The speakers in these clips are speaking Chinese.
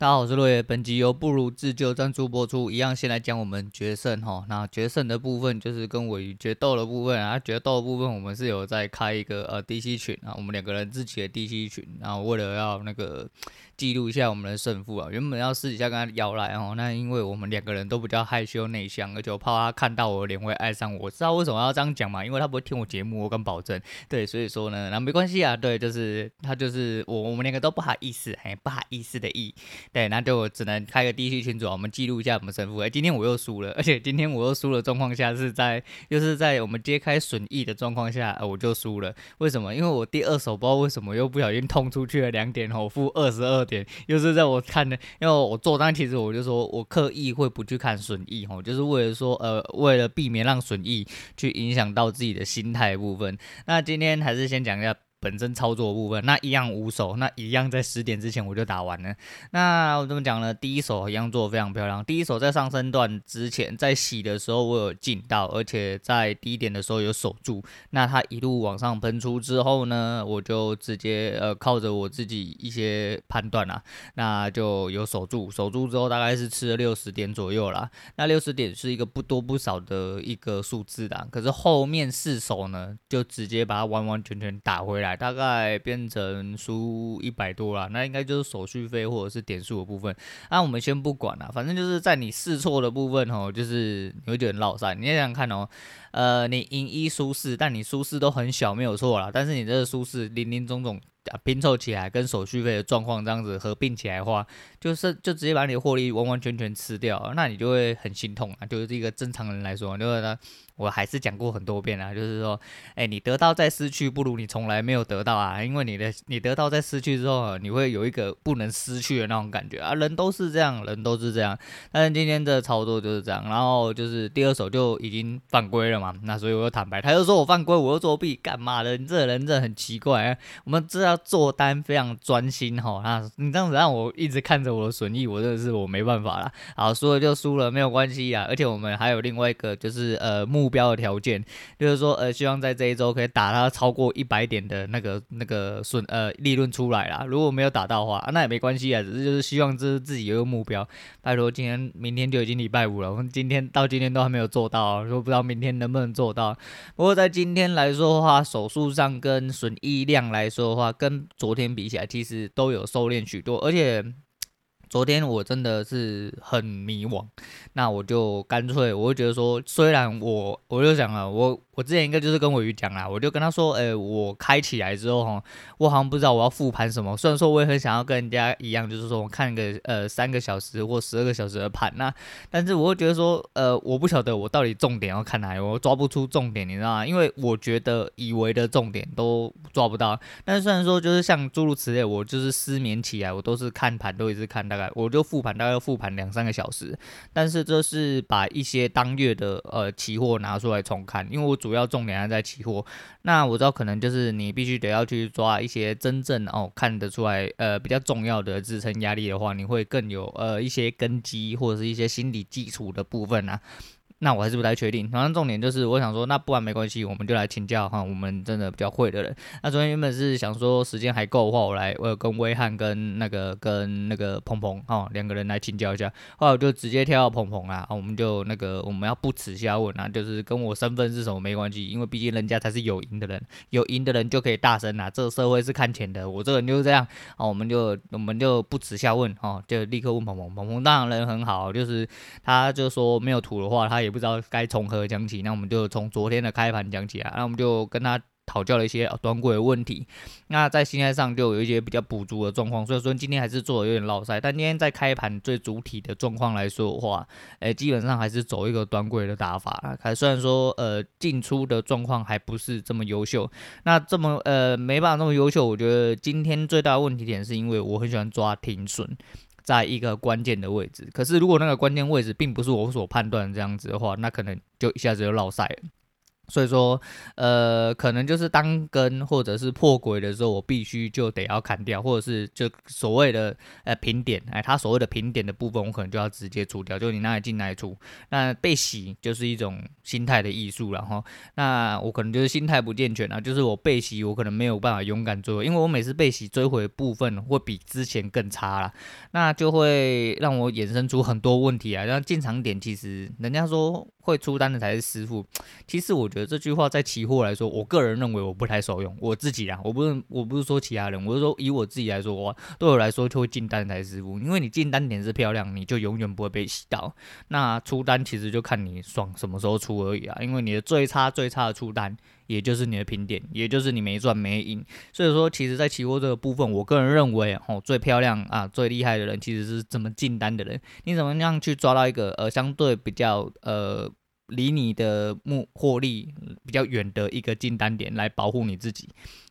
大家好，我是落叶。本集由不如自救赞助播出。一样先来讲我们决胜哈，那决胜的部分就是跟我决斗的部分啊。决斗的部分我们是有在开一个呃 DC 群啊，我们两个人自己的 DC 群，然后为了要那个。记录一下我们的胜负啊！原本要私底下跟他邀来哦，那因为我们两个人都比较害羞内向，而且我怕他看到我脸会爱上我。知道为什么要这样讲吗？因为他不会听我节目，我敢保证。对，所以说呢，那没关系啊。对，就是他就是我，我们两个都不好意思，哎，不好意思的意。对，那就只能开个 DC 群组，我们记录一下我们胜负。哎，今天我又输了，而且今天我又输的状况下是在，又、是在我们揭开损益的状况下，我就输了。为什么？因为我第二手不知道为什么又不小心通出去了两点吼，负二十二点，又是在。我看的，因为我做单，其实我就说我刻意会不去看损益吼，就是为了说，呃，为了避免让损益去影响到自己的心态部分。那今天还是先讲一下。本身操作的部分，那一样五手，那一样在十点之前我就打完了。那我怎么讲呢？第一手一样做的非常漂亮。第一手在上升段之前，在洗的时候我有进到，而且在低点的时候有守住。那它一路往上喷出之后呢，我就直接呃靠着我自己一些判断啊，那就有守住。守住之后大概是吃了六十点左右啦。那六十点是一个不多不少的一个数字的，可是后面四手呢，就直接把它完完全全打回来。大概变成输一百多啦，那应该就是手续费或者是点数的部分。那我们先不管了，反正就是在你试错的部分哦，就是你会觉得很落赛。你想想看哦，呃，你赢一输四，但你输四都很小，没有错啦。但是你这个输四零零总总拼凑起来，跟手续费的状况这样子合并起来的话，就是就直接把你的获利完完全全吃掉，那你就会很心痛啊。就是一个正常人来说，就是他。我还是讲过很多遍啊，就是说，哎，你得到再失去，不如你从来没有得到啊。因为你的你得到再失去之后，你会有一个不能失去的那种感觉啊。人都是这样，人都是这样。但是今天的操作就是这样，然后就是第二手就已经犯规了嘛。那所以我就坦白，他就说我犯规，我又作弊，干嘛的？你这个人真的很奇怪啊。我们知道做单非常专心哈，那你这样子让我一直看着我的损益，我真的是我没办法了。好，输了就输了，没有关系啊。而且我们还有另外一个就是呃目。标的条件就是说，呃，希望在这一周可以打他超过一百点的那个那个损呃利润出来啦。如果没有打到的话，那也没关系啊，只是就是希望这是自己有一个目标。拜托，今天明天就已经礼拜五了，我们今天到今天都还没有做到，说不知道明天能不能做到。不过在今天来说的话，手术上跟损益量来说的话，跟昨天比起来，其实都有收敛许多，而且。昨天我真的是很迷惘，那我就干脆，我就觉得说，虽然我我就想啊，我。我之前应该就是跟我鱼讲啦，我就跟他说，诶、欸，我开起来之后哈，我好像不知道我要复盘什么。虽然说我也很想要跟人家一样，就是说我看个呃三个小时或十二个小时的盘，那但是我会觉得说，呃，我不晓得我到底重点要看哪里，我抓不出重点，你知道吗？因为我觉得以为的重点都抓不到。但是虽然说就是像诸如此类，我就是失眠起来，我都是看盘都一直看，大概我就复盘大概要复盘两三个小时。但是这是把一些当月的呃期货拿出来重看，因为我主。主要重点还在期货，那我知道可能就是你必须得要去抓一些真正哦看得出来呃比较重要的支撑压力的话，你会更有呃一些根基或者是一些心理基础的部分啊。那我还是不太确定，反正重点就是我想说，那不然没关系，我们就来请教哈，我们真的比较会的人。那昨天原本是想说时间还够的话，我来我跟威汉跟那个跟那个鹏鹏哈两个人来请教一下，后来我就直接跳到鹏鹏啊，我们就那个我们要不耻下问啊，就是跟我身份是什么没关系，因为毕竟人家才是有赢的人，有赢的人就可以大声啊，这个社会是看钱的，我这个人就是这样。啊，我们就我们就不耻下问哦，就立刻问鹏鹏，鹏鹏当然人很好，就是他就说没有图的话，他也不知道该从何讲起，那我们就从昨天的开盘讲起啊。那我们就跟他讨教了一些短轨的问题。那在心态上就有一些比较补足的状况，所以说今天还是做的有点落赛。但今天在开盘最主体的状况来说的话，诶，基本上还是走一个短轨的打法。还虽然说呃进出的状况还不是这么优秀，那这么呃没办法那么优秀，我觉得今天最大的问题点是因为我很喜欢抓停损。在一个关键的位置，可是如果那个关键位置并不是我所判断这样子的话，那可能就一下子就落赛了。所以说，呃，可能就是当根或者是破轨的时候，我必须就得要砍掉，或者是就所谓的呃平点，哎，它所谓的平点的部分，我可能就要直接除掉，就你那里进哪里出。那被洗就是一种心态的艺术，然后那我可能就是心态不健全啊，就是我被洗，我可能没有办法勇敢追回，因为我每次被洗追回的部分会比之前更差了，那就会让我衍生出很多问题啊。像进场点，其实人家说会出单的才是师傅，其实我觉得。这句话在期货来说，我个人认为我不太受用。我自己啊，我不是我不是说其他人，我是说以我自己来说，我对我来说就会进单才是师傅。因为你进单点是漂亮，你就永远不会被洗到。那出单其实就看你爽什么时候出而已啊。因为你的最差最差的出单，也就是你的平点，也就是你没赚没赢。所以说，其实，在期货这个部分，我个人认为哦，最漂亮啊，最厉害的人其实是怎么进单的人。你怎么样去抓到一个呃相对比较呃。离你的目获利比较远的一个进单点来保护你自己。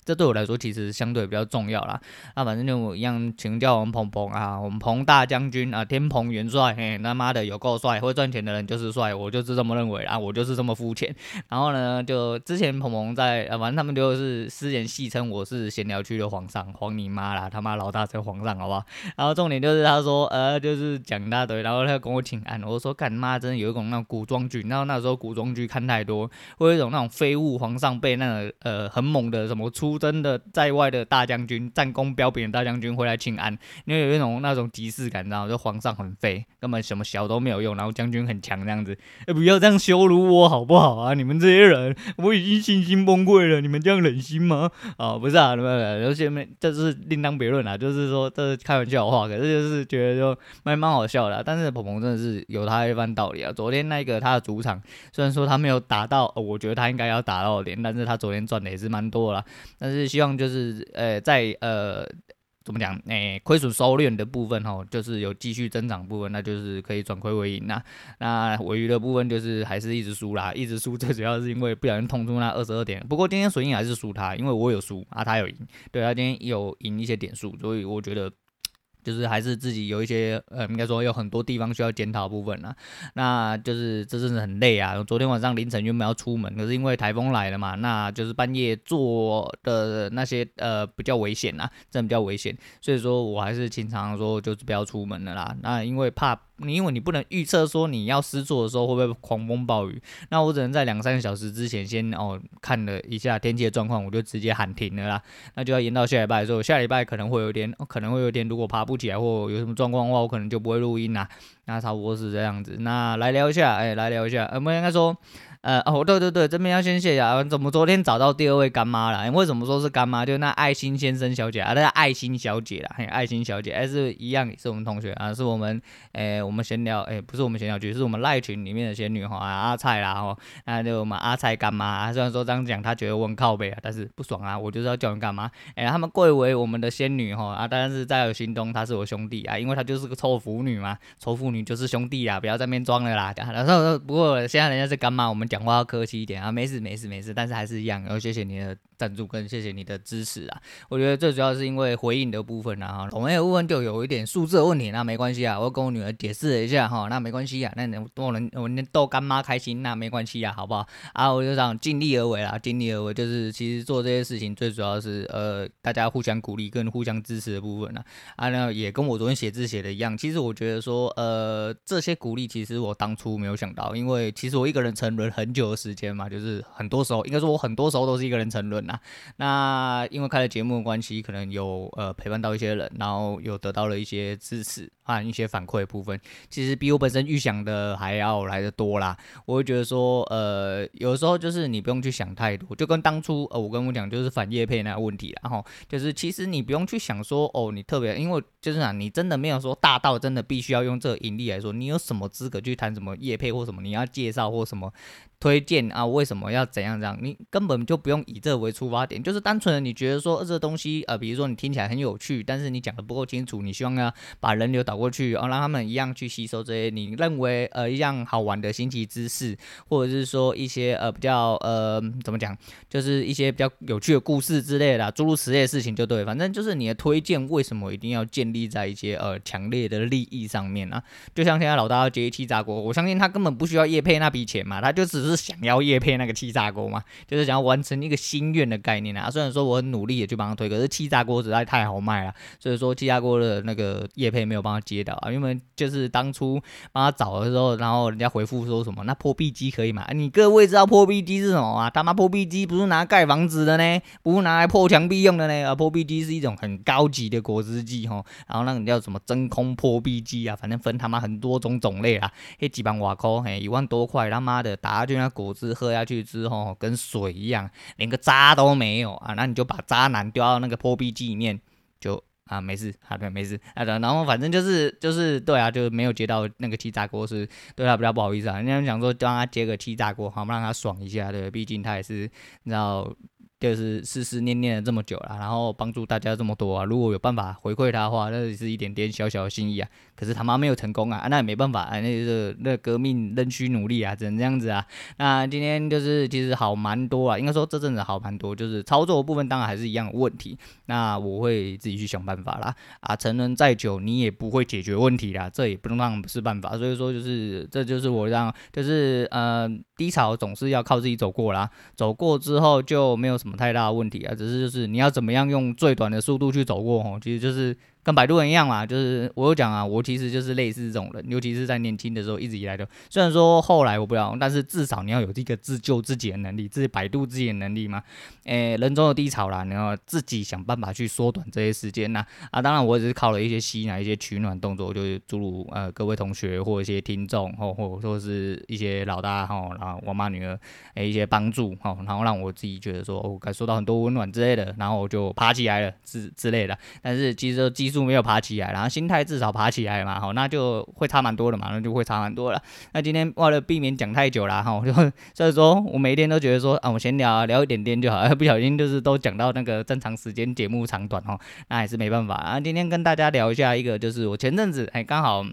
这对我来说其实相对比较重要啦。那反正就一样，请教我们鹏鹏啊，我们鹏大将军啊，天蓬元帅，嘿，他妈的有够帅，会赚钱的人就是帅，我就是这么认为啊，我就是这么肤浅。然后呢，就之前鹏鹏在，啊，反正他们就是私人戏称我是闲聊区的皇上，皇你妈啦，他妈老大才皇上，好不好？然后重点就是他说，呃，就是讲一大堆，然后他跟我请安，我说干妈真的有一种那种古装剧，然后那时候古装剧看太多，会有一种那种废物皇上被那个呃很猛的什么出。真的在外的大将军，战功彪炳的大将军回来请安，因为有一种那种即视感，然后就皇上很废，根本什么小都没有用，然后将军很强这样子，欸，不要这样羞辱我好不好啊？你们这些人，我已经信心崩溃了，你们这样忍心吗？啊，不是啊，不是，而且这是另当别论啦，就是说这是开玩笑的话，可是就是觉得就蛮蛮好笑的，但是鹏鹏真的是有他一番道理啊。昨天那个他的主场，虽然说他没有打到，我觉得他应该要打到的点，但是他昨天赚的也是蛮多了。但是但是希望就是呃，在呃怎么讲，诶亏损收敛的部分哈，就是有继续增长部分，那就是可以转亏为盈那。那尾鱼的部分就是还是一直输啦，一直输，最主要是因为不小心痛出那二十二点。不过今天水印还是输他，因为我有输啊，他有赢，对，他今天有赢一些点数，所以我觉得。就是还是自己有一些呃，应该说有很多地方需要检讨部分啦。那就是这真的很累啊。昨天晚上凌晨原本要出门，可是因为台风来了嘛，那就是半夜做的那些呃比较危险啊，真的比较危险，所以说我还是经常说就是不要出门的啦。那因为怕。你因为你不能预测说你要失措的时候会不会狂风暴雨，那我只能在两三个小时之前先哦看了一下天气的状况，我就直接喊停了啦。那就要延到下礼拜的时候，下礼拜可能会有点，可能会有点，如果爬不起来或有什么状况的话，我可能就不会录音啦。那差不多是这样子。那来聊一下，哎，来聊一下，我们应该说。呃哦，对对对，这边要先谢谢啊！怎么昨天找到第二位干妈了？为什么说是干妈？就那爱心先生小姐啊，那爱心小姐啦，嘿，爱心小姐，还是一样，是我们同学啊，是我们，诶，我们闲聊，诶，不是我们闲聊局，是我们赖群里面的仙女哈，阿菜啦哈，那就我们阿菜干妈，虽然说这样讲，她觉得我很靠北啊，但是不爽啊，我就是要叫人干嘛？诶，他们贵为我们的仙女哈啊，但是在我心中她是我兄弟啊，因为她就是个臭腐女嘛，臭腐女就是兄弟啊，不要在那边装了啦。然后不过现在人家是干妈，我们讲话要客气一点啊，没事没事没事，但是还是一样，然后谢谢你的。赞助跟谢谢你的支持啊！我觉得最主要是因为回应的部分啊，我们有部分就有一点数字的问题，那没关系啊，我跟我女儿解释了一下哈，那没关系啊，那能多能我能逗干妈开心，那没关系啊，好不好？啊，我就想尽力而为啦，尽力而为就是其实做这些事情最主要是呃大家互相鼓励跟互相支持的部分啊，啊，那也跟我昨天写字写的一样，其实我觉得说呃这些鼓励其实我当初没有想到，因为其实我一个人沉沦很久的时间嘛，就是很多时候应该说我很多时候都是一个人沉沦。那因为开了节目的关系，可能有呃陪伴到一些人，然后有得到了一些支持和一些反馈部分，其实比我本身预想的还要来得多啦。我会觉得说，呃，有时候就是你不用去想太多，就跟当初呃我跟我讲就是反业配那个问题，然后就是其实你不用去想说哦，你特别因为就是啊，你真的没有说大到真的必须要用这个盈利来说，你有什么资格去谈什么业配或什么你要介绍或什么推荐啊？为什么要怎样这样？你根本就不用以这为出发点。就是单纯的你觉得说这东西呃，比如说你听起来很有趣，但是你讲的不够清楚，你希望要把人流导过去，哦，让他们一样去吸收这些你认为呃一样好玩的新奇知识，或者是说一些呃比较呃怎么讲，就是一些比较有趣的故事之类的诸如此类的事情就对，反正就是你的推荐为什么一定要建立在一些呃强烈的利益上面呢？就像现在老大要接一期炸锅，我相信他根本不需要叶配那笔钱嘛，他就只是是想要叶配那个气炸锅嘛，就是想要完成一个心愿的概念啊。虽然说我很努力的去帮他推，可是气炸锅实在太好卖了，所以说气炸锅的那个叶配没有帮他接到啊。因为就是当初帮他找的时候，然后人家回复说什么，那破壁机可以吗？你各位知道破壁机是什么吗？他妈破壁机不是拿来盖房子的呢，不是拿来破墙壁用的呢。啊，破壁机是一种很高级的果汁机哈，然后那个叫什么真空破壁机啊，反正分他妈很多种种类啊，一几万瓦扣，嘿，一万多块，他妈的打下去那果汁喝下去之后，跟水一样，连个渣都没有啊，那你就把渣男丢到那个破壁机里面，就啊没事，好的没事，好的，然后反正就是就是对啊，就是没有接到那个气炸锅，是对他比较不好意思啊，人家想说让他接个气炸锅，好让他爽一下，对，毕竟他也是你知道。就是思思念念了这么久了，然后帮助大家这么多啊！如果有办法回馈他的话，那也是一点点小小的心意啊。可是他妈没有成功啊，那也没办法啊，那就是那革命仍需努力啊，只能这样子啊。那今天就是其实好蛮多啊，应该说这阵子好蛮多，就是操作的部分当然还是一样的问题。那我会自己去想办法啦。啊，沉沦再久你也不会解决问题啦，这也不能当是办法。所以说就是这就是我让就是呃低潮总是要靠自己走过啦，走过之后就没有什么。太大的问题啊，只是就是你要怎么样用最短的速度去走过吼，其实就是。跟摆渡人一样嘛，就是我有讲啊，我其实就是类似这种人，尤其是在年轻的时候，一直以来都，虽然说后来我不要，但是至少你要有这个自救自己的能力，自己摆渡自己的能力嘛。诶、人总有低潮啦，你要自己想办法去缩短这些时间呐。啊，当然我只是靠了一些吸奶、一些取暖动作，就是诸如呃各位同学或一些听众，或或或是一些老大哈，然后我妈女儿诶、一些帮助哈，然后让我自己觉得说我感受到很多温暖之类的，然后我就爬起来了之之类的。但是其实技术。没有爬起来，然后心态至少爬起来嘛，好，那就会差蛮多的嘛，那就会差蛮多了。那今天为了避免讲太久了哈，就所以说我每天都觉得说啊，我闲聊聊一点点就好，不小心就是都讲到那个正常时间节目长短哦，那还是没办法啊。今天跟大家聊一下一个，就是我前阵子哎刚好。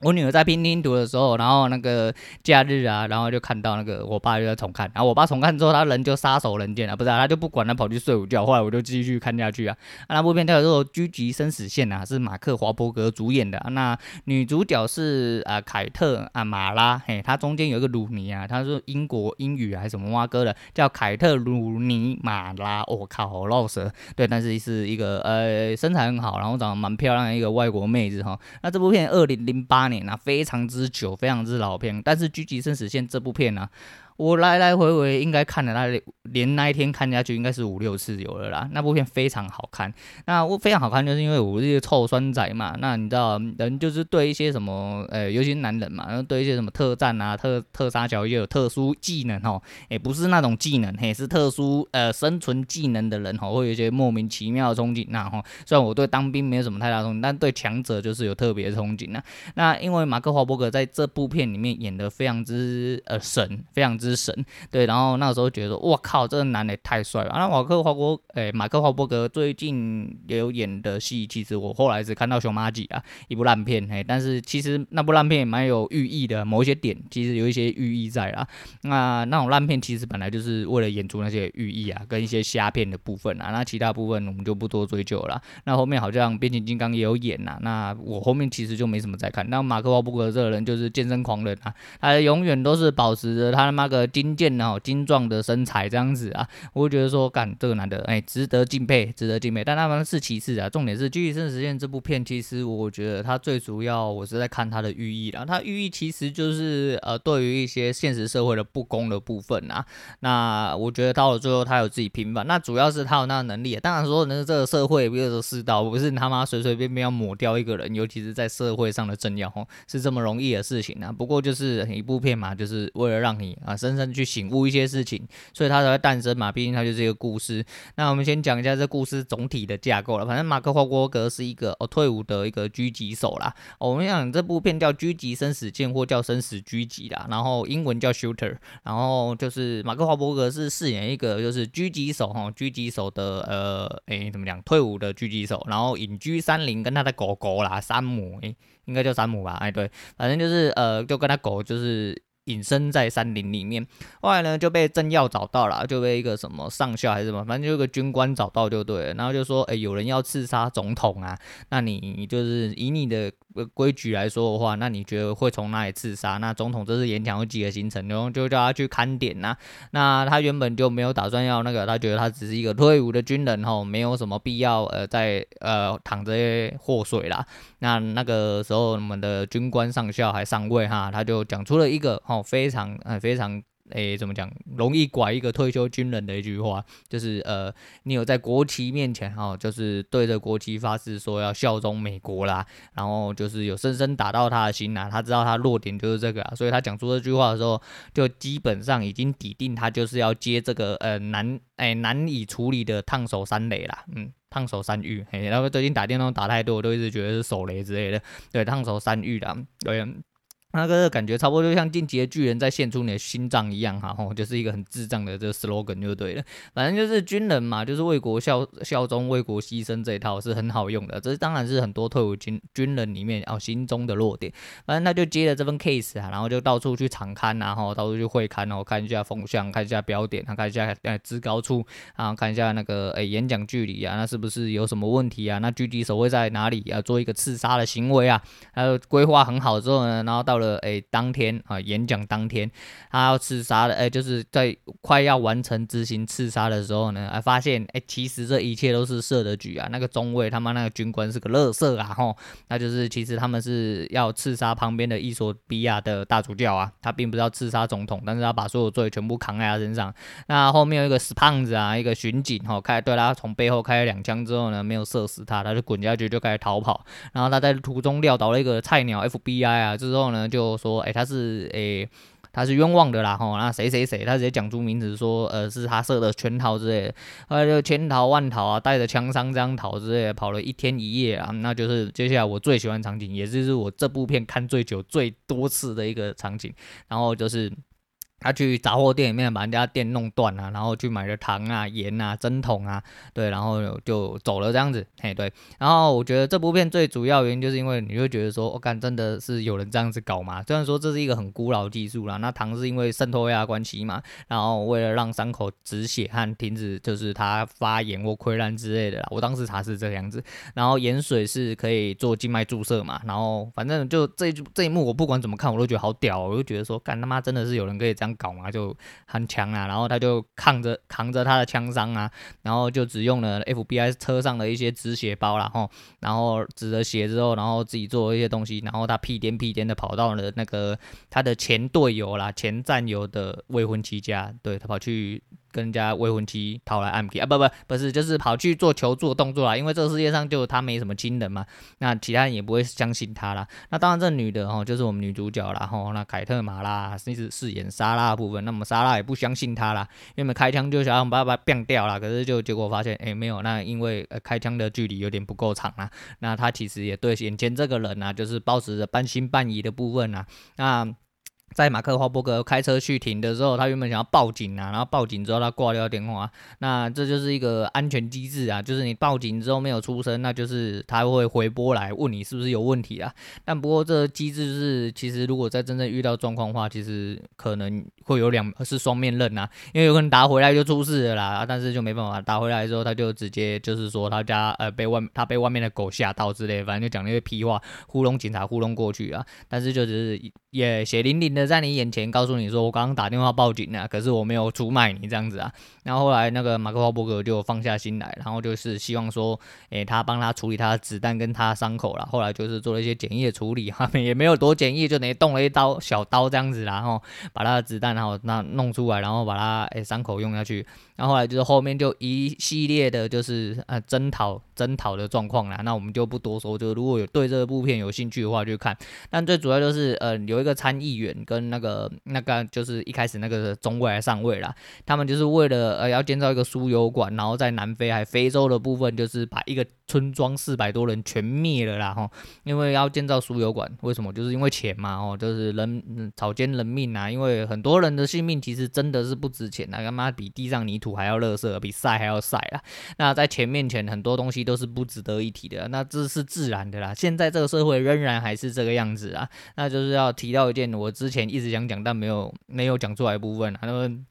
我女儿在拼拼图的时候，然后那个假日啊，然后就看到那个我爸就在重看，然后我爸重看之后，他人就撒手人间了，不是、啊，他就不管他跑去睡午觉。后来我就继续看下去啊。那部片叫做《狙击生死线》啊，是马克华伯格主演的。那女主角是啊凯特啊马拉，嘿，她中间有一个鲁尼啊，她是英国英语还是什么哇哥的，叫凯特鲁尼马拉。我、哦、靠，好绕舌。对，但是是一个呃身材很好，然后长得蛮漂亮的一个外国妹子哈。那这部片二零零八年。那非常之久，非常之老片，但是《狙击生死线》这部片呢、我来来回回应该看了那连那一天看下去应该是五六次有了啦。那部片非常好看，那我非常好看，就是因为我是一个臭酸仔嘛。那你知道人就是对一些什么，呃，尤其是男人嘛，然后对一些什么特战啊、特特杀小又有特殊技能哦，也不是那种技能，嘿，是特殊呃生存技能的人哦，会有一些莫名其妙的憧憬那哈。虽然我对当兵没有什么太大憧憬，但对强者就是有特别的憧憬那。那因为马克华伯格在这部片里面演得非常之呃神，非常之。之神对，然后那时候觉得说，哇靠，这个男的太帅了。那马克华伯，哎，马克华伯格最近也有演的戏，其实我后来只看到《熊麻吉》啊，一部烂片，嘿，但是其实那部烂片也蛮有寓意的，某一些点其实有一些寓意在啦。那那种烂片其实本来就是为了演出那些寓意啊，跟一些瞎片的部分啊。那其他部分我们就不多追究了。那后面好像变形金刚也有演呐。那我后面其实就没什么再看。那马克华伯格这个人就是健身狂人啊，他永远都是保持着他的那个。精健哦，精壮的身材这样子啊，我会觉得说，干这个男的，哎，值得敬佩，值得敬佩。但他们是其次啊，重点是《狙击生实现》这部片，其实我觉得它最主要，我是在看它的寓意啦。它寓意其实就是呃，对于一些现实社会的不公的部分啊。那我觉得到了最后，他有自己平反。那主要是他有那个能力。当然说，那这个社会，比如说世道，不是他妈随随便便要抹掉一个人，尤其是在社会上的正要吼，是这么容易的事情啊。不过就是一部片嘛，就是为了让你啊，深深去醒悟一些事情，所以它才会诞生嘛。毕竟它就是一个故事。那我们先讲一下这故事总体的架构了。反正马克华伯格是一个哦退伍的一个狙击手啦。我们讲这部片叫《狙击生死线》或叫《生死狙击》啦，然后英文叫 Shooter。然后就是马克华伯格是饰演一个就是狙击手哈，狙击手的呃诶怎么讲退伍的狙击手，然后隐居山林，跟他的狗狗啦山姆诶应该叫山姆吧？哎对，反正就是呃就跟他狗就是。隐身在山林里面，后来呢就被政要找到了，就被一个什么上校还是什么，反正就有个军官找到就对了，然后就说，哎、有人要刺杀总统啊，那你就是以你的规矩来说的话，那你觉得会从哪里刺杀？那总统这次演讲有几个行程，然后就叫他去看点呐。那他原本就没有打算要那个，他觉得他只是一个退伍的军人吼，没有什么必要呃在呃淌这些祸水啦。那那个时候我们的军官上校还上位哈，他就讲出了一个吼非常呃非常。诶，怎么讲？容易拐一个退休军人的一句话，就是呃，你有在国旗面前哈、哦，就是对着国旗发誓说要效忠美国啦，然后就是有深深打到他的心呐，他知道他弱点就是这个啊，所以他讲出这句话的时候，就基本上已经底定他就是要接这个呃难诶难以处理的烫手山雷啦，嗯，烫手山芋，嘿，然后最近打电动打太多，我都一直觉得是手雷之类的，对，烫手山芋啦，对。那个感觉差不多就像进击的巨人在献出你的心脏一样哈，吼，就是一个很智障的这个 slogan 就对了。反正就是军人嘛，就是为国效效忠、为国牺牲这一套是很好用的。这当然是很多退伍军军人里面哦心中的弱点。反正他就接了这份 case 啊，然后就到处去场勘，然后到处去会勘哦，看一下风向，看一下标点，他看一下呃制高处啊，看一下那个诶演讲距离啊，那是不是有什么问题啊？那狙击手会在哪里啊？做一个刺杀的行为啊？还有规划很好之后呢，然后到了。呃，诶，当天啊，演讲当天，他要刺杀的，诶，就是在快要完成执行刺杀的时候呢，哎，发现，诶，其实这一切都是设的局啊，那个中尉他妈那个军官是个乐色啊，吼，那就是其实他们是要刺杀旁边的伊索比亚的大主教啊，他并不是要刺杀总统，但是他把所有罪全部扛在他身上。那后面有一个死胖子啊，一个巡警，吼，开对他从背后开了两枪之后呢，没有射死他，他就滚下去就开始逃跑，然后他在途中撂倒了一个菜鸟 FBI 啊，之后呢 就说，哎，他是哎，他是冤枉的啦，吼，那谁谁谁，他直接讲出名字说，呃，是他设的圈套之类的，后来就千逃万逃啊，带着枪伤这样逃之类的，跑了一天一夜啊，那就是接下来我最喜欢场景，也就是我这部片看最久、最多次的一个场景，然后就是。他去杂货店里面把人家店弄断了，然后去买了糖啊、盐啊、针筒啊，对，然后就走了这样子，嘿，对。然后我觉得这部片最主要原因就是因为你会觉得说，我、哦、看真的是有人这样子搞嘛？虽然说这是一个很古老技术啦，那糖是因为渗透压关系嘛，然后为了让伤口止血和停止就是它发炎或溃烂之类的啦，我当时查是这个样子。然后盐水是可以做静脉注射嘛，然后反正就这一这一幕我不管怎么看我都觉得好屌，我就觉得说，干他妈真的是有人可以这样。搞嘛就很强啊，然后他就扛着扛着他的枪伤啊，然后就只用了 FBI 车上的一些止血包啦，吼，然后止了血之后，然后自己做了一些东西，然后他屁颠屁颠的跑到了那个他的前队友啦、前战友的未婚妻家，对，他跑去。跟人家未婚妻讨来暗 K 啊，不不不是，就是跑去做求助的动作啦。因为这个世界上就他没什么亲人嘛，那其他人也不会相信他啦。那当然，这女的哦，就是我们女主角啦吼。那凯特马拉是饰演莎拉的部分，那么莎拉也不相信他啦，因为开枪就想要把他毙掉了。可是就结果发现，哎，没有，那因为开枪的距离有点不够长啊。那他其实也对眼前这个人啊，就是抱持着半信半疑的部分啊。那。在马克华伯格开车去停的时候，他原本想要报警啊，然后报警之后他挂掉电话，那这就是一个安全机制啊，就是你报警之后没有出声，那就是他会回拨来问你是不是有问题啊。但不过这机制是，其实如果在真正遇到状况的话，其实可能会有两是双面刃啊，因为有可能打回来就出事了啦，但是就没办法打回来之后，他就直接就是说他家呃被外他被外面的狗吓到之类，反正就讲那些屁话糊弄警察糊弄过去啊，但是就只是也血淋淋的。在你眼前告诉你说，我刚刚打电话报警了，可是我没有出卖你这样子啊。然后后来那个马克华伯格就放下心来，然后就是希望说，诶、他帮他处理他的子弹跟他的伤口了。后来就是做了一些简易的处理，哈，也没有多简易，就等于动了一刀小刀这样子，然后把他的子弹然后那弄出来，然后把他诶伤、口用下去。然后后来就是后面就一系列的就是呃征讨征讨的状况啦。那我们就不多说，就如果有对这部片有兴趣的话就看。但最主要就是呃有一个参议员跟那个那个就是一开始那个中尉来上位啦，他们就是为了呃要建造一个输油管，然后在南非还非洲的部分就是把一个村庄四百多人全灭了啦吼，因为要建造输油管，为什么？就是因为钱嘛哦，就是人草菅人命啊，因为很多人的性命其实真的是不值钱啊，他妈比地上泥土还要垃圾，比晒还要晒啊。那在钱面前，很多东西都是不值得一提的，那这是自然的啦。现在这个社会仍然还是这个样子啊，那就是要提到一件我之前一直想讲但没有没有讲出来的部分啊，那么。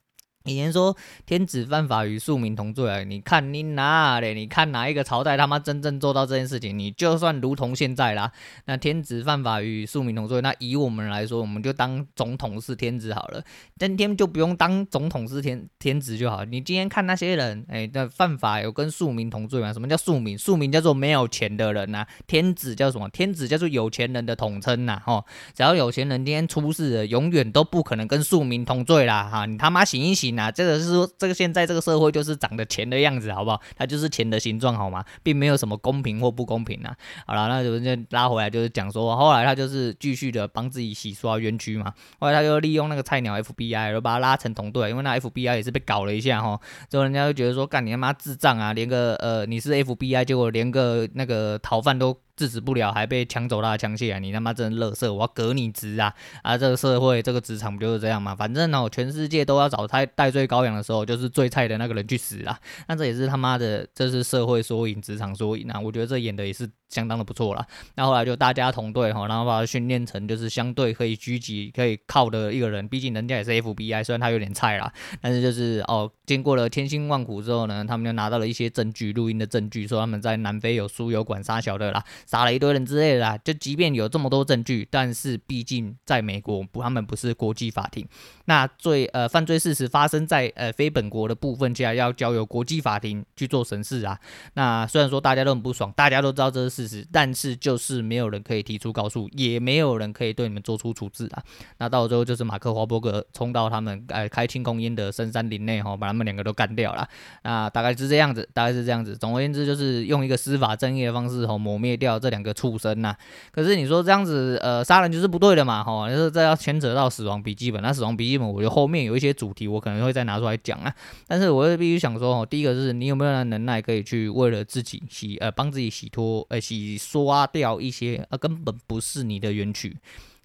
以前说天子犯法与庶民同罪啊，你看你哪嘞？你看哪一个朝代他妈真正做到这件事情？你就算如同现在啦，那天子犯法与庶民同罪，那以我们来说，我们就当总统是天子好了，今天就不用当总统是天天子就好。你今天看那些人，哎，那犯法有跟庶民同罪吗？什么叫庶民？庶民叫做没有钱的人呐、天子叫什么？天子叫做有钱人的统称呐，吼，只要有钱人今天出事了，永远都不可能跟庶民同罪啦，哈，你他妈醒一醒！那这个是说，这个现在这个社会就是长得钱的样子，好不好？它就是钱的形状，好吗？并没有什么公平或不公平啊。好了，那就拉回来，就是讲说，后来他就是继续的帮自己洗刷冤屈嘛。后来他就利用那个菜鸟 FBI，然后把他拉成同队，因为那 FBI 也是被搞了一下哈。之后人家就觉得说，干你他妈智障啊，连个呃你是 FBI，结果连个那个逃犯都。制止不了，还被抢走他的枪械啊！你他妈真乐色，我要革你职啊！啊，这个社会，这个职场不就是这样吗？反正呢，全世界都要找他戴罪羔羊的时候，就是最菜的那个人去死啊！那这也是他妈的，这是社会缩影，职场缩影啊！我觉得这演的也是。相当的不错了，那后来就大家同队哈，然后把他训练成就是相对可以狙击、可以靠的一个人。毕竟人家也是 FBI，虽然他有点菜啦，但是就是哦，经过了千辛万苦之后呢，他们就拿到了一些证据，录音的证据，说他们在南非有输油管杀小的啦，杀了一堆人之类的啦。就即便有这么多证据，但是毕竟在美国不，他们不是国际法庭，那罪呃犯罪事实发生在呃非本国的部分，竟然要交由国际法庭去做审视啊。那虽然说大家都很不爽，大家都知道这是事实。但是就是没有人可以提出告诉，也没有人可以对你们做出处置啊。那到最后就是马克华伯格冲到他们呃开清空音的深山林内哈，把他们两个都干掉了。那大概是这样子，大概是这样子。总而言之，就是用一个司法正义的方式哈，抹灭掉这两个畜生呐。可是你说这样子呃杀人就是不对的嘛哈，就是这要牵扯到死亡笔记本。那死亡笔记本，我觉得后面有一些主题我可能会再拿出来讲啊。但是我必须想说哦，第一个是你有没有那能耐可以去为了自己洗呃帮自己洗脱呃洗。刷掉一些呃根本不是你的冤屈，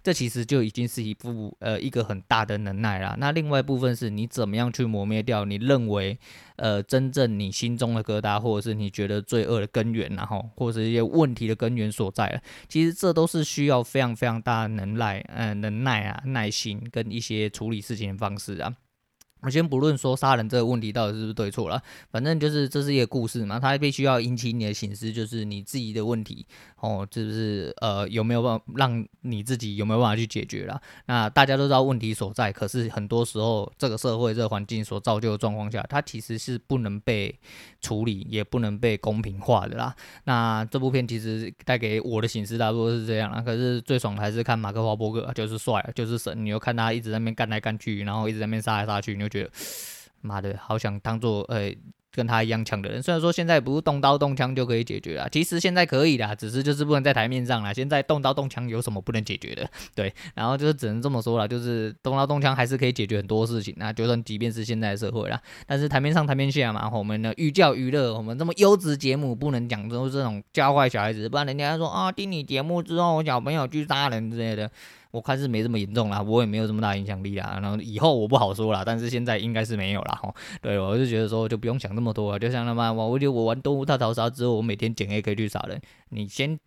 这其实就已经是一部呃一个很大的能耐了。那另外一部分是你怎么样去磨灭掉你认为呃真正你心中的疙瘩，或者是你觉得罪恶的根源，然后或者是一些问题的根源所在了。其实这都是需要非常非常大的能耐，呃能耐啊耐心跟一些处理事情的方式啊。我先不论说杀人这个问题到底是不是对错了，反正就是这是一个故事嘛，它必须要引起你的醒思，就是你自己的问题哦，就是呃有没有办法让你自己有没有办法去解决了？那大家都知道问题所在，可是很多时候这个社会这个环境所造就的状况下，它其实是不能被处理，也不能被公平化的啦。那这部片其实带给我的形式大多是这样啦，可是最爽的还是看马克华伯格，就是帅，就是神，你又看他一直在那边干来干去，然后一直在那边杀来杀去，你就觉得 妈的，好想当做呃、跟他一样强的人。虽然说现在不是动刀动枪就可以解决啊，其实现在可以啦，只是就是不能在台面上啦。现在动刀动枪有什么不能解决的？对，然后就是只能这么说了，就是动刀动枪还是可以解决很多事情。那就算即便是现在的社会啦，但是台面上台面下嘛，我们的寓教于乐，我们这么优质节目不能讲出这种教坏小孩子，不然人家说啊，听你节目之后小朋友去杀人之类的。我看是没这么严重啦，我也没有这么大影响力啊。然后以后我不好说啦，但是现在应该是没有啦。吼，对，我就觉得说就不用想那么多了，就像他妈我，我就我玩动物大逃杀之后，我每天捡 AK 去杀人，你先。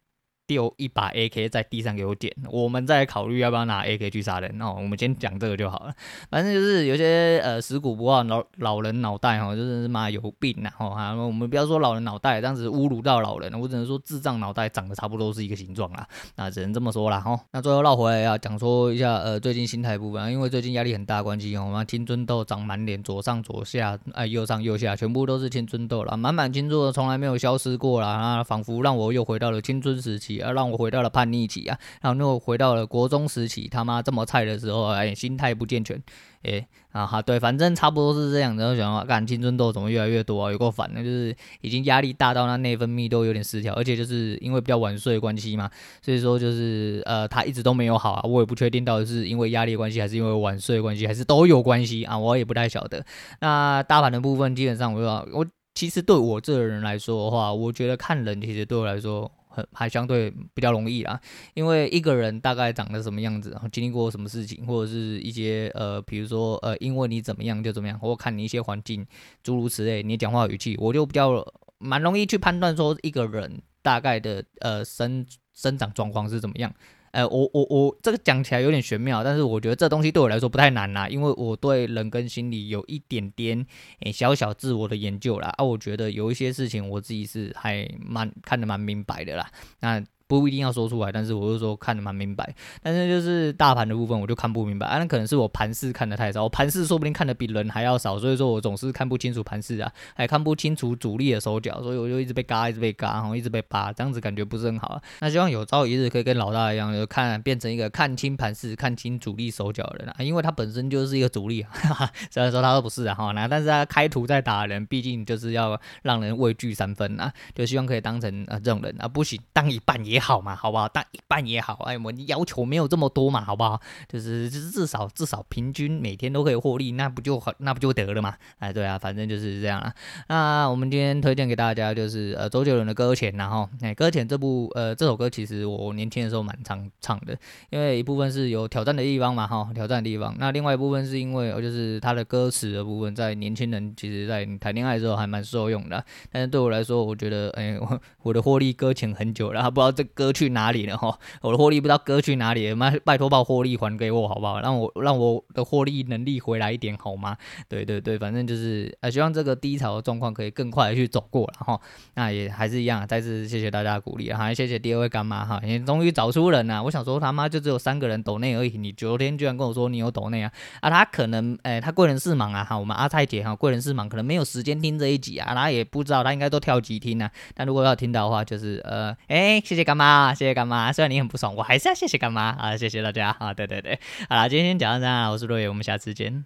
丢一把 AK 在地上给我点，我们再考虑要不要拿 AK 去杀人。哦，我们先讲这个就好了。反正就是有些呃食古不化老老人脑袋哈，就是妈有病呐。哈，我们不要说老人脑袋，这样子侮辱到老人，我只能说智障脑袋长得差不多是一个形状啦。那只能这么说啦。哈，那最后绕回来要讲说一下呃最近心态部分，因为最近压力很大关系，我们青春痘长满脸，左上左下，哎右上右下，全部都是青春痘了，满满青春痘从来没有消失过啦。啊，仿佛让我又回到了青春时期。而让我回到了叛逆期啊，然后又回到了国中时期，他妈这么菜的时候，哎，心态不健全，哎、啊哈，对，反正差不多是这样子。然后想说，干青春痘怎么越来越多啊？有够烦的，就是已经压力大到那内分泌都有点失调，而且就是因为比较晚睡的关系嘛，所以说就是呃，他一直都没有好啊。我也不确定到底是因为压力关系，还是因为晚睡关系，还是都有关系啊，我也不太晓得。那大盘的部分，基本上我，我其实对我这个人来说的话，我觉得看人其实对我来说。很还相对比较容易啦，因为一个人大概长得什么样子，然后经历过什么事情，或者是一些呃，比如说呃，因为你怎么样就怎么样，或看你一些环境诸如此类，你讲话语气，我就比较蛮容易去判断说一个人大概的呃生生长状况是怎么样。呃，我我我这个讲起来有点玄妙，但是我觉得这东西对我来说不太难啦，因为我对人跟心理有一点点诶、小小自我的研究啦。啊，我觉得有一些事情我自己是还蛮看得蛮明白的啦。那。不一定要说出来，但是我就说看得蛮明白。但是就是大盘的部分，我就看不明白啊。那可能是我盘势看得太少，我盘势说不定看得比人还要少，所以说我总是看不清楚盘势啊，还看不清楚主力的手脚，所以我就一直被嘎，一直被嘎，然后一直被扒，这样子感觉不是很好啊。那希望有朝一日可以跟老大一样，就看变成一个看清盘势、看清主力手脚的人啊，因为他本身就是一个主力，哈哈，虽然说他都不是啊哈，那但是他开图在打人，毕竟就是要让人畏惧三分啊，就希望可以当成啊这种人啊，不行当一半也好嘛，好不好？但一半也好，哎，我要求没有这么多嘛，好不好？就是就是至少至少平均每天都可以获利，那不就好，那不就得了嘛？哎，对啊，反正就是这样啊。那我们今天推荐给大家就是呃周杰伦的《搁浅》，然后哎，《搁浅》这部呃这首歌其实我年轻的时候蛮常唱的，因为一部分是有挑战的地方嘛，哈，挑战的地方。那另外一部分是因为就是他的歌词的部分，在年轻人其实在谈恋爱的时候还蛮受用的。但是对我来说，我觉得哎，我我的获利搁浅很久了，不知道这割去哪里了。哈，我的获利不知道割去哪里，妈拜托把获利还给我好不好？让我让我的获利能力回来一点好吗？对对对，反正就是呃，希望这个低潮的状况可以更快的去走过，然后那也还是一样，再次谢谢大家鼓励，还谢谢第二位干妈哈，也终于找出人了。我想说他妈就只有三个人抖内而已，你昨天居然跟我说你有抖内啊？啊，他可能哎、他贵人事忙啊哈，我们阿蔡姐哈贵人事忙，可能没有时间听这一集啊，他也不知道，他应该都跳级听啊。但如果要听到的话，就是呃，哎、谢谢干妈，谢谢干妈。虽然你很不爽，我还是要谢谢干妈啊！谢谢大家啊！对对对，好了，今天讲到这，我是陆远，我们下次见。